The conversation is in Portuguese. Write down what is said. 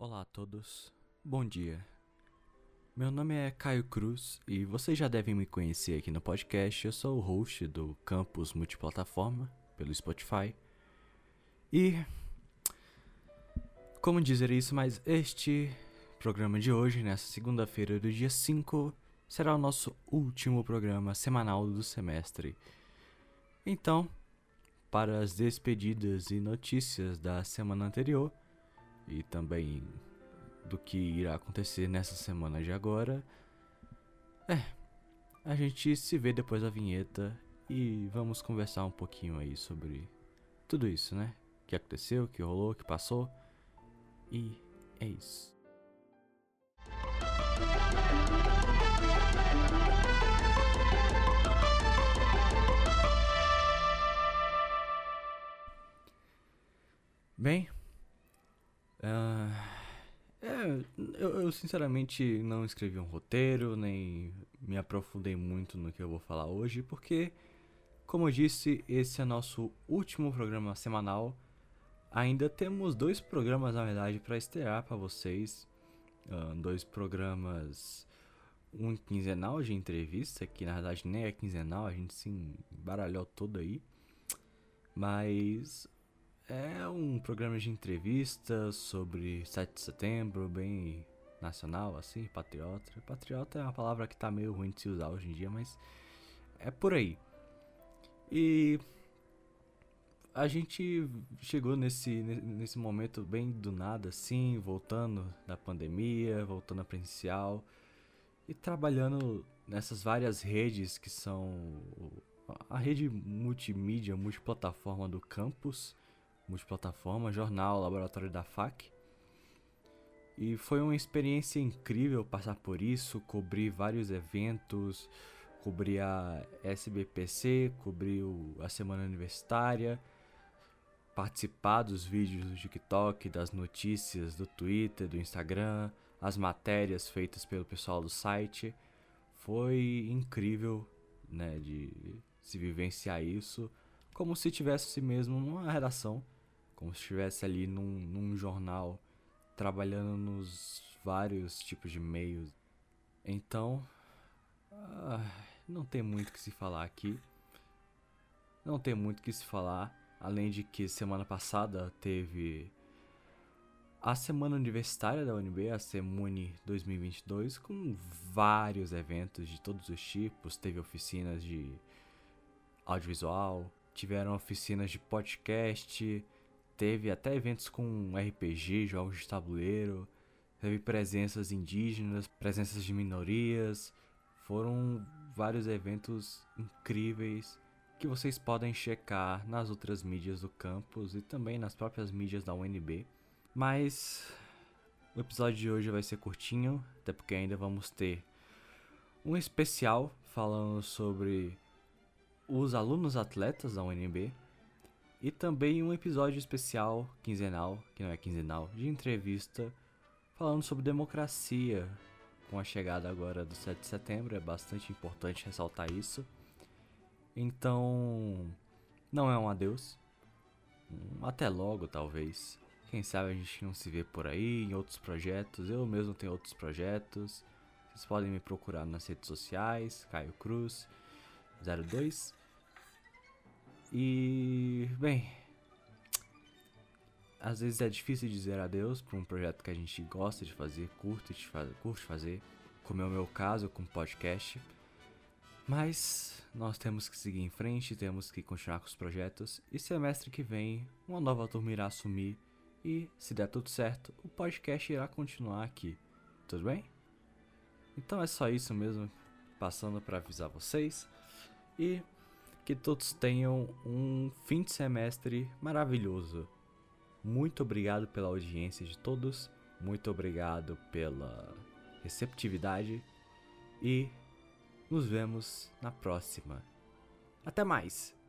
Olá a todos, bom dia. Meu nome é Caio Cruz e vocês já devem me conhecer aqui no podcast. Eu sou o host do Campus Multiplataforma pelo Spotify. E. Como dizer isso, mas este programa de hoje, nessa segunda-feira do dia 5, será o nosso último programa semanal do semestre. Então, para as despedidas e notícias da semana anterior e também do que irá acontecer nessa semana de agora, é, a gente se vê depois da vinheta e vamos conversar um pouquinho aí sobre tudo isso, né? O que aconteceu, o que rolou, o que passou. E é isso. Bem, uh, é, eu, eu, sinceramente não escrevi um roteiro, nem me aprofundei muito no que eu vou falar hoje, porque, como eu disse, esse é nosso último programa semanal. Ainda temos dois programas, na verdade, para estrear para vocês. Uh, dois programas, um quinzenal de entrevista, que na verdade nem é quinzenal, a gente se embaralhou todo aí. Mas é um programa de entrevistas sobre 7 de setembro, bem nacional, assim, patriota. Patriota é uma palavra que tá meio ruim de se usar hoje em dia, mas é por aí. E a gente chegou nesse, nesse momento bem do nada, assim, voltando da pandemia, voltando a presencial e trabalhando nessas várias redes que são a rede multimídia, multiplataforma do campus multiplataforma, jornal, laboratório da FAC. E foi uma experiência incrível passar por isso, cobrir vários eventos, cobrir a SBPC, cobrir a Semana Universitária, participar dos vídeos do TikTok, das notícias do Twitter, do Instagram, as matérias feitas pelo pessoal do site. Foi incrível, né, de se vivenciar isso, como se tivesse mesmo uma redação como se estivesse ali num, num jornal, trabalhando nos vários tipos de meios. Então, ah, não tem muito que se falar aqui. Não tem muito que se falar, além de que semana passada teve a semana universitária da UNB, a Semune 2022, com vários eventos de todos os tipos. Teve oficinas de audiovisual, tiveram oficinas de podcast, Teve até eventos com RPG, jogos de tabuleiro, teve presenças indígenas, presenças de minorias. Foram vários eventos incríveis que vocês podem checar nas outras mídias do campus e também nas próprias mídias da UNB. Mas o episódio de hoje vai ser curtinho, até porque ainda vamos ter um especial falando sobre os alunos atletas da UNB e também um episódio especial, quinzenal, que não é quinzenal, de entrevista falando sobre democracia. Com a chegada agora do 7 de setembro, é bastante importante ressaltar isso. Então, não é um adeus. Um até logo, talvez. Quem sabe a gente não se vê por aí em outros projetos. Eu mesmo tenho outros projetos. Vocês podem me procurar nas redes sociais, Caio Cruz 02 e, bem, às vezes é difícil dizer adeus para um projeto que a gente gosta de fazer, curte, de fazer, curte fazer, como é o meu caso com o podcast. Mas nós temos que seguir em frente, temos que continuar com os projetos e semestre que vem uma nova turma irá assumir e, se der tudo certo, o podcast irá continuar aqui. Tudo bem? Então é só isso mesmo, passando para avisar vocês. E que todos tenham um fim de semestre maravilhoso. Muito obrigado pela audiência de todos, muito obrigado pela receptividade e nos vemos na próxima. Até mais!